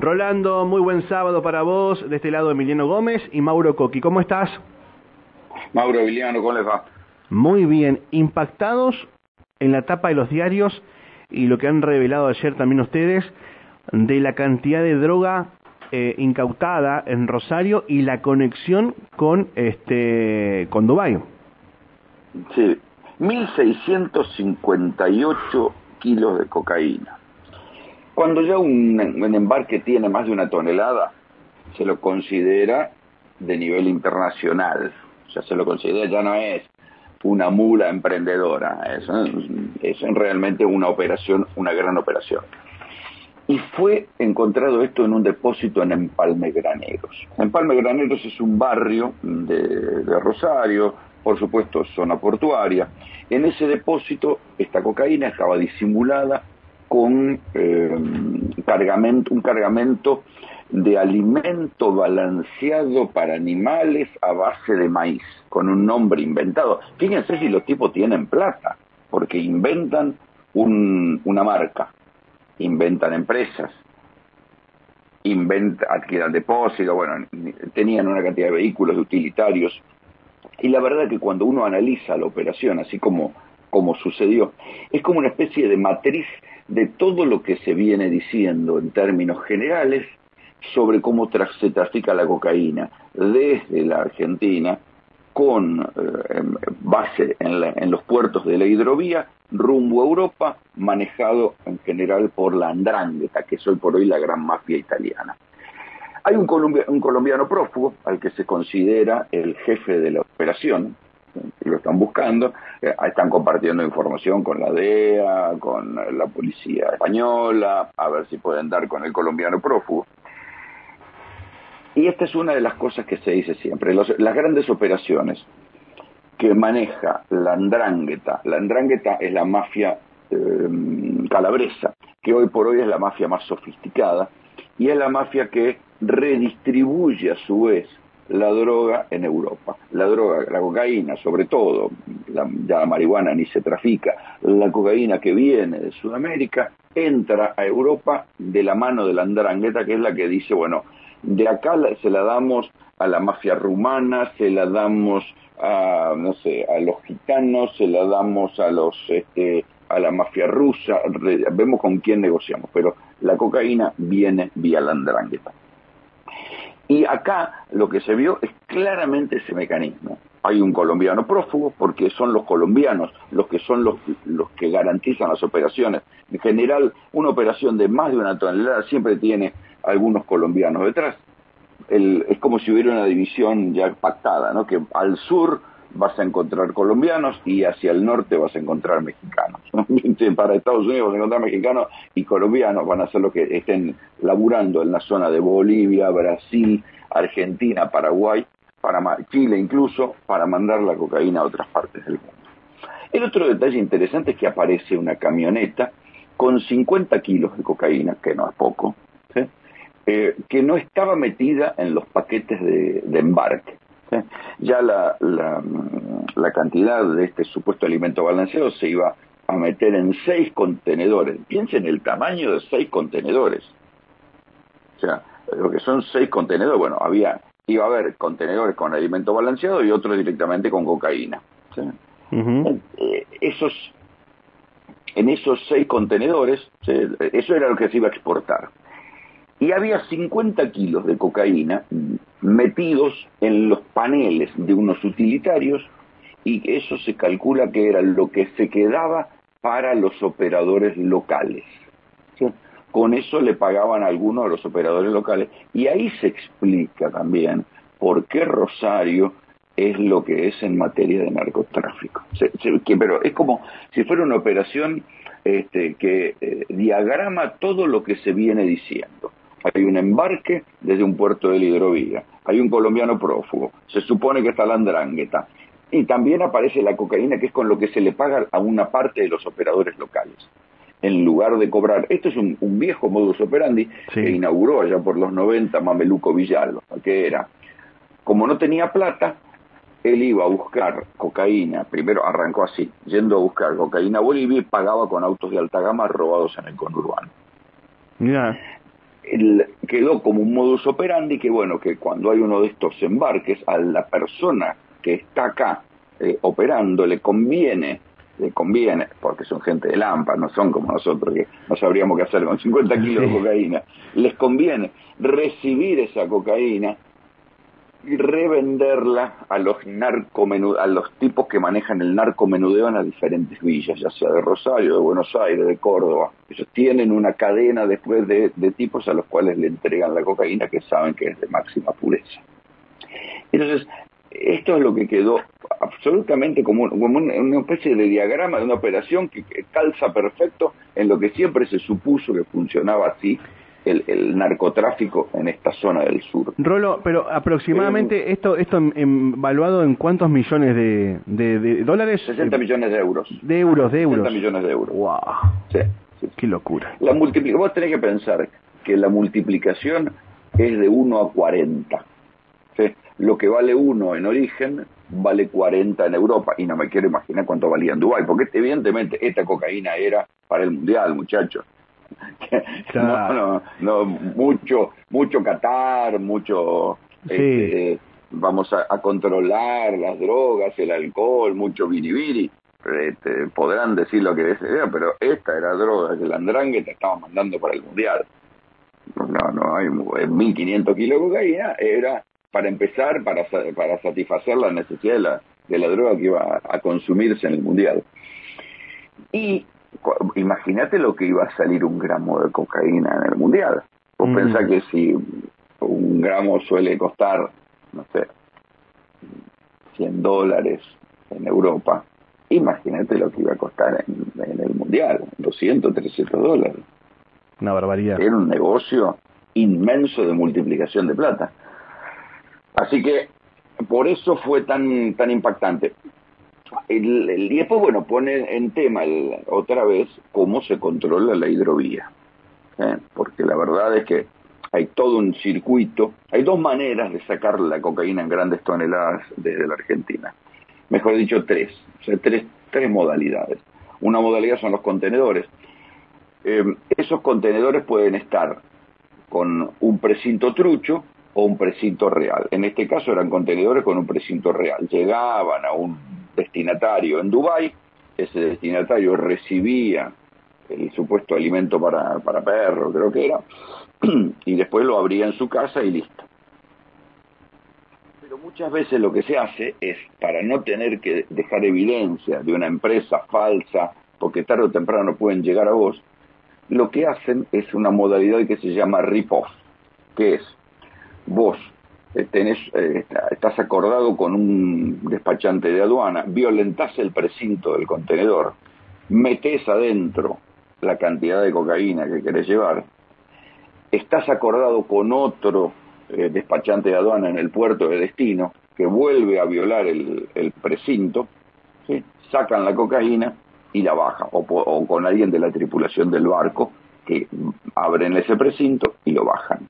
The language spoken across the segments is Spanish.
Rolando, muy buen sábado para vos. De este lado Emiliano Gómez y Mauro Coqui. ¿Cómo estás? Mauro Emiliano, ¿cómo les va? Muy bien. Impactados en la tapa de los diarios y lo que han revelado ayer también ustedes de la cantidad de droga eh, incautada en Rosario y la conexión con este con Dubái. Sí, 1.658 kilos de cocaína. Cuando ya un, embarque tiene más de una tonelada, se lo considera de nivel internacional. O sea, se lo considera, ya no es una mula emprendedora, es, es realmente una operación, una gran operación. Y fue encontrado esto en un depósito en Empalme Graneros. Empalme Graneros es un barrio de, de Rosario, por supuesto zona portuaria. En ese depósito esta cocaína estaba disimulada con eh, un cargamento de alimento balanceado para animales a base de maíz, con un nombre inventado. Fíjense si los tipos tienen plata, porque inventan una marca, inventan empresas, inventan, adquieren depósitos, bueno, tenían una cantidad de vehículos utilitarios. Y la verdad que cuando uno analiza la operación, así como, como sucedió, es como una especie de matriz de todo lo que se viene diciendo en términos generales sobre cómo se trafica la cocaína desde la Argentina con eh, base en, los puertos de la hidrovía rumbo a Europa, manejado en general por la Andrangheta, que es hoy por hoy la gran mafia italiana. Hay un, un colombiano prófugo al que se considera el jefe de la operación, lo están buscando, eh, están compartiendo información con la DEA, con la policía española, a ver si pueden dar con el colombiano prófugo. Y esta es una de las cosas que se dice siempre, las grandes operaciones que maneja la Andrangheta, la Andrangheta es la mafia eh, calabresa, que hoy por hoy es la mafia más sofisticada, y es la mafia que redistribuye a su vez la droga en Europa. La droga, la cocaína sobre todo, ya la marihuana ni se trafica, la cocaína que viene de Sudamérica entra a Europa de la mano de la andrangueta, que es la que dice, bueno, de acá se la damos a la mafia rumana, se la damos a, no sé, a los gitanos, se la damos a los, este, a la mafia rusa, vemos con quién negociamos, pero la cocaína viene vía la andrangueta. Y acá lo que se vio es claramente ese mecanismo. Hay un colombiano prófugo porque son los colombianos los que son los, los que garantizan las operaciones. En general, una operación de más de una tonelada siempre tiene algunos colombianos detrás. es como si hubiera una división ya pactada, ¿no? que al sur vas a encontrar colombianos y hacia el norte vas a encontrar mexicanos. Para Estados Unidos vas a encontrar mexicanos y colombianos van a ser los que estén laburando en la zona de Bolivia, Brasil, Argentina, Paraguay, Chile incluso, para mandar la cocaína a otras partes del mundo. El otro detalle interesante es que aparece una camioneta con 50 kilos de cocaína, que no es poco, eh, que no estaba metida en los paquetes de embarque. Ya la, la, cantidad de este supuesto alimento balanceado se iba a meter en seis contenedores. Piensen el tamaño de seis contenedores. O sea, lo que son seis contenedores, bueno, había iba a haber contenedores con alimento balanceado y otros directamente con cocaína. Eh, esos, en esos seis contenedores, eso era lo que se iba a exportar y había 50 kilos de cocaína metidos en los paneles de unos utilitarios y eso se calcula que era lo que se quedaba para los operadores locales. Con eso le pagaban a algunos de los operadores locales y ahí se explica también por qué Rosario es lo que es en materia de narcotráfico. pero es como si fuera una operación este, que eh, diagrama todo lo que se viene diciendo hay un embarque desde un puerto de hidrovía, hay un colombiano prófugo, se supone que está la andrangueta, y también aparece la cocaína, que es con lo que se le paga a una parte de los operadores locales. En lugar de cobrar, esto es un, viejo modus operandi que inauguró allá por los 90 Mameluco Villalba, que era, como no tenía plata, él iba a buscar cocaína, primero arrancó así, yendo a buscar cocaína a Bolivia y pagaba con autos de alta gama robados en el conurbano quedó como un modus operandi que, bueno, que cuando hay uno de estos embarques, a la persona que está acá eh, operando le conviene, le conviene, porque son gente de Lampa, no son como nosotros que no sabríamos qué hacer con 50 kilos de cocaína, les conviene recibir esa cocaína y revenderla a los a los tipos que manejan el narcomenudeo en las diferentes villas, ya sea de Rosario, de Buenos Aires, de Córdoba. Ellos tienen una cadena después de, tipos a los cuales le entregan la cocaína que saben que es de máxima pureza. Entonces, esto es lo que quedó absolutamente como una especie de diagrama de una operación que calza perfecto en lo que siempre se supuso que funcionaba así el, narcotráfico en esta zona del sur. Rolo, pero aproximadamente esto esto evaluado en cuántos millones de, de, dólares? 60 millones de euros. De euros, de euros. 60 millones de euros. Wow. Sí, Qué locura. La vos tenés que pensar que la multiplicación es de 1 a 40. Lo que vale 1 en origen vale 40 en Europa y no me quiero imaginar cuánto valía en Dubái, porque evidentemente esta cocaína era para el mundial, muchachos. no, no, no, mucho, mucho Qatar, mucho, este, vamos a, controlar las drogas, el alcohol, mucho biribiri. Este, podrán decir lo que deseen, pero esta era droga que el andrangue te estaba mandando para el mundial. No, no, hay 1500 kilos de cocaína, era para empezar, para, para satisfacer la necesidad de la, de la droga que iba a consumirse en el mundial. Y imagínate lo que iba a salir un gramo de cocaína en el mundial. Vos mm. pensás que si un gramo suele costar, no sé, 100 dólares en Europa, imagínate lo que iba a costar en, el mundial, 200, 300 dólares. Una barbaridad. Era un negocio inmenso de multiplicación de plata. Así que por eso fue tan, tan impactante el, el, y después, bueno, pone en tema otra vez cómo se controla la hidrovía. ¿eh? Porque la verdad es que hay todo un circuito, hay dos maneras de sacar la cocaína en grandes toneladas desde la Argentina. Mejor dicho, tres. O sea, tres, tres modalidades. Una modalidad son los contenedores. Eh, esos contenedores pueden estar con un precinto trucho o un precinto real. En este caso eran contenedores con un precinto real. Llegaban a un destinatario en Dubái, ese destinatario recibía el supuesto alimento para, para perro, creo que era, y después lo abría en su casa y listo. Pero muchas veces lo que se hace es, para no tener que dejar evidencia de una empresa falsa, porque tarde o temprano pueden llegar a vos, lo que hacen es una modalidad que se llama rip-off, que es vos tenés, eh, estás acordado con un despachante de aduana, violentás el precinto del contenedor, metés adentro la cantidad de cocaína que querés llevar, estás acordado con otro eh, despachante de aduana en el puerto de destino que vuelve a violar el, precinto, sacan la cocaína y la bajan, o, o con alguien de la tripulación del barco que abren ese precinto y lo bajan.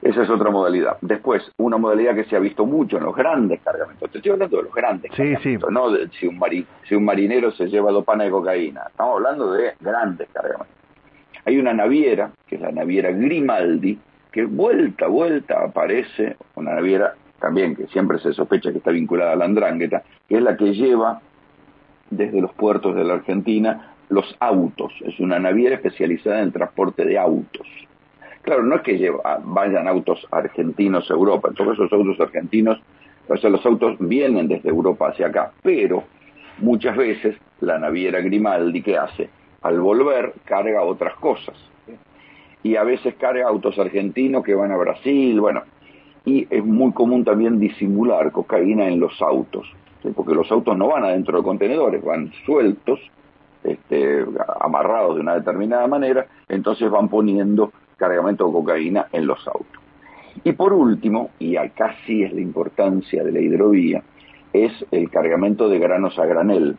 Esa es otra modalidad. Después, una modalidad que se ha visto mucho en los grandes cargamentos. Te estoy hablando de los grandes sí, cargamentos, no de si un, si un marinero se lleva dos panes de cocaína. Estamos hablando de grandes cargamentos. Hay una naviera, que es la naviera Grimaldi, que vuelta a vuelta aparece, una naviera también que siempre se sospecha que está vinculada a la andrángueta, que es la que lleva desde los puertos de la Argentina los autos. Es una naviera especializada en el transporte de autos. Claro, no es que vayan autos argentinos a Europa, todos esos autos argentinos, o sea, los autos vienen desde Europa hacia acá, pero muchas veces la naviera Grimaldi, ¿qué hace? Al volver carga otras cosas. Y a veces carga autos argentinos que van a Brasil, bueno. Y es muy común también disimular cocaína en los autos, porque los autos no van adentro de contenedores, van sueltos, este, amarrados de una determinada manera, entonces van poniendo cargamento de cocaína en los autos. Y por último, y acá sí es la importancia de la hidrovía, es el cargamento de granos a granel.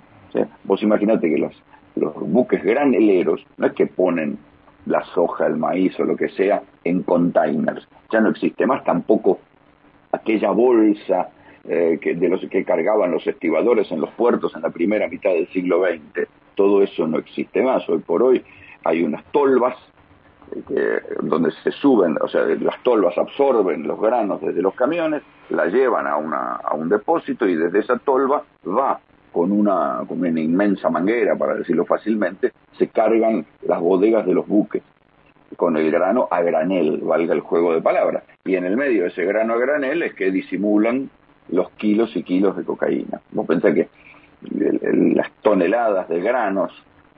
Vos imaginate que los, los buques graneleros no es que ponen la soja, el maíz o lo que sea en containers. Ya no existe más tampoco aquella bolsa eh, que, de los que cargaban los estibadores en los puertos en la primera mitad del siglo XX. Todo eso no existe más. Hoy por hoy hay unas tolvas donde se suben, o sea, las tolvas absorben los granos desde los camiones, la llevan a, una, a un depósito y desde esa tolva va con una, con una inmensa manguera, para decirlo fácilmente, se cargan las bodegas de los buques con el grano a granel, valga el juego de palabras. Y en el medio de ese grano a granel es que disimulan los kilos y kilos de cocaína. Vos pensás que las toneladas de granos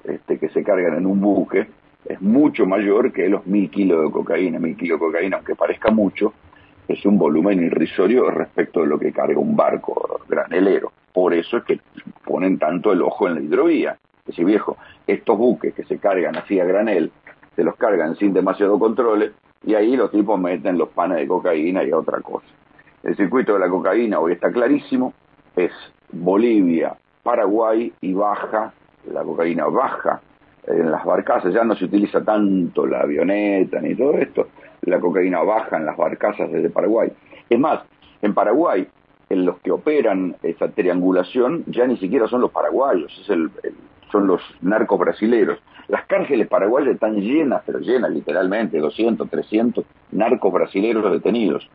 este, que se cargan en un buque es mucho mayor que los mil kilos de cocaína. Mil kilos de cocaína, aunque parezca mucho, es un volumen irrisorio respecto de lo que carga un barco granelero. Por eso es que ponen tanto el ojo en la hidrovía. Es decir, viejo, estos buques que se cargan así a granel, se los cargan sin demasiado control y ahí los tipos meten los panes de cocaína y otra cosa. El circuito de la cocaína hoy está clarísimo, es Bolivia, Paraguay y baja, la cocaína baja en las barcazas, ya no se utiliza tanto la avioneta ni todo esto, la cocaína baja en las barcazas desde Paraguay. Es más, en Paraguay, en los que operan esa triangulación, ya ni siquiera son los paraguayos, es el, son los narcos brasileros. Las cárceles paraguayas están llenas, pero llenas literalmente, 200, 300 narcos brasileros detenidos,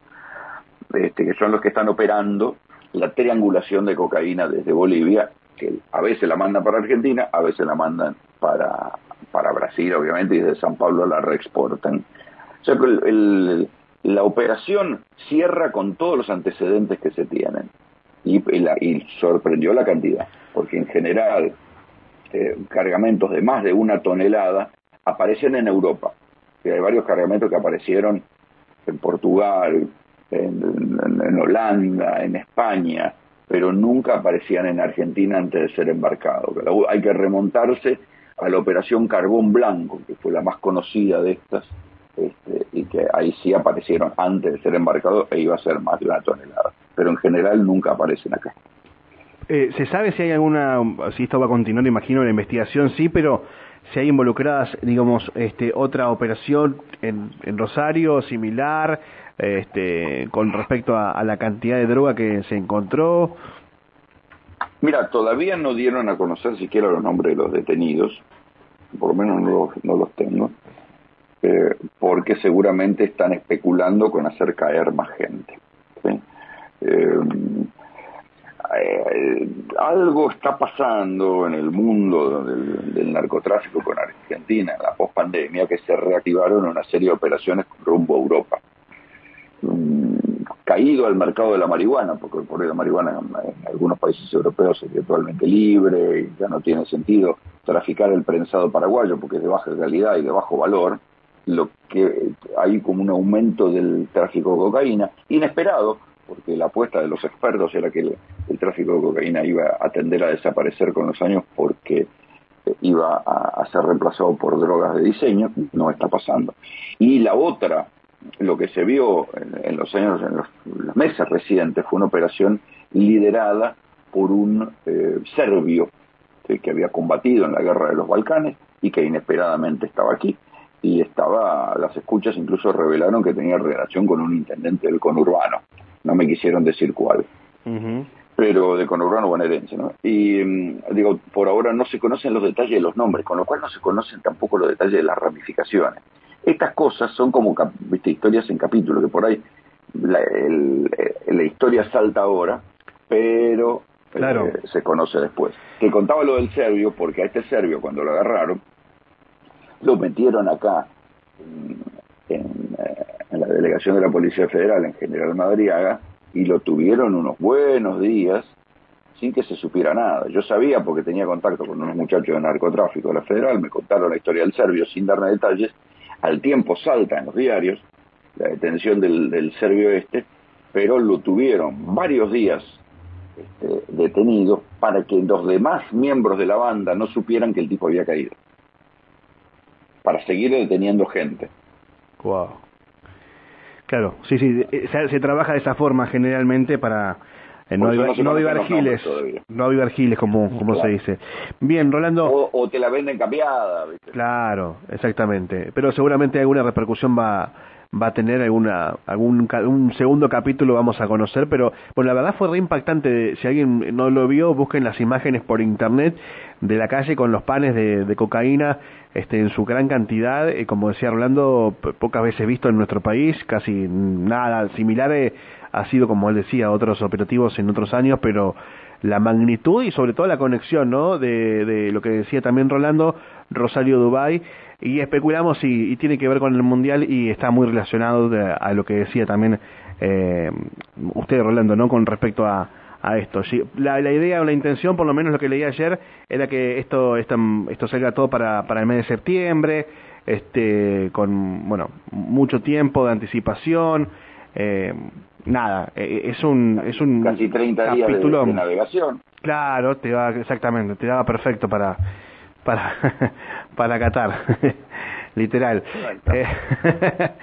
este, que son los que están operando la triangulación de cocaína desde Bolivia, que a veces la mandan para Argentina, a veces la mandan para, para Brasil, obviamente, y desde San Pablo la reexportan. O sea que la operación cierra con todos los antecedentes que se tienen. Y, y sorprendió la cantidad, porque en general eh, cargamentos de más de una tonelada aparecen en Europa. hay varios cargamentos que aparecieron en Portugal, en, Holanda, en España, pero nunca aparecían en Argentina antes de ser embarcados. Hay que remontarse a la operación Carbón Blanco, que fue la más conocida de estas, este, y que ahí sí aparecieron antes de ser embarcados e iba a ser más de una tonelada. Pero en general nunca aparecen acá. Eh, ¿Se sabe si hay alguna, si esto va a continuar, imagino, la investigación, sí, pero si hay involucradas, digamos, este, otra operación en, en Rosario similar, este, con respecto a, la cantidad de droga que se encontró? Mira, todavía no dieron a conocer siquiera los nombres de los detenidos, por lo menos no los, no los tengo, eh, porque seguramente están especulando con hacer caer más gente. Eh, eh, algo está pasando en el mundo del, narcotráfico con Argentina en la pospandemia que se reactivaron una serie de operaciones rumbo a Europa. Mm, caído al mercado de la marihuana, porque por la marihuana en algunos países europeos es virtualmente libre y ya no tiene sentido traficar el prensado paraguayo porque es de baja calidad y de bajo valor, lo que hay como un aumento del tráfico de cocaína inesperado porque la apuesta de los expertos era que el, tráfico de cocaína iba a tender a desaparecer con los años porque eh, iba a, ser reemplazado por drogas de diseño, no está pasando. Y la otra, lo que se vio en, los años, en los, meses recientes, fue una operación liderada por un eh, serbio que había combatido en la guerra de los Balcanes y que inesperadamente estaba aquí. Y estaba, las escuchas incluso revelaron que tenía relación con un intendente del conurbano no me quisieron decir cuál. Pero de conurbano bonaerense, ¿no? Y mm, digo, por ahora no se conocen los detalles de los nombres, con lo cual no se conocen tampoco los detalles de las ramificaciones. Estas cosas son como ¿viste? historias en capítulos, que por ahí la, la historia salta ahora, pero eh, se conoce después. Que contaba lo del serbio, porque a este serbio cuando lo agarraron, lo metieron acá en, eh, en la delegación de la Policía Federal en General Madriaga y lo tuvieron unos buenos días sin que se supiera nada. Yo sabía porque tenía contacto con unos muchachos de narcotráfico de la Federal, me contaron la historia del serbio sin darme detalles, al tiempo salta en los diarios la detención del, serbio este, pero lo tuvieron varios días este, detenido para que los demás miembros de la banda no supieran que el tipo había caído, para seguir deteniendo gente. Wow. Claro, sí, sí, eh, se, trabaja de esa forma generalmente para no, avivar, no giles, no avivar giles como, como se dice. Bien, Rolando. O, te la venden cambiada. ¿viste? Claro, exactamente. Pero seguramente alguna repercusión va va a tener alguna algún un segundo capítulo vamos a conocer pero bueno la verdad fue re impactante si alguien no lo vio busquen las imágenes por internet de la calle con los panes de, cocaína este, en su gran cantidad, eh, como decía Rolando, pocas veces visto en nuestro país, casi nada similar eh, ha sido, como él decía, otros operativos en otros años, pero la magnitud y sobre todo la conexión, ¿no? De, lo que decía también Rolando, Rosario Dubai y especulamos y, tiene que ver con el mundial y está muy relacionado a lo que decía también eh, usted Rolando, ¿no? Con respecto a, a esto. La, la, idea o la intención, por lo menos lo que leí ayer, era que esto, esto, esto salga todo para, para el mes de septiembre, este, con, bueno, mucho tiempo de anticipación, eh, nada, eh, es un, es un casi 30 días de, navegación. Claro, te va, exactamente, te daba perfecto para, para, para Qatar, literal. Eh,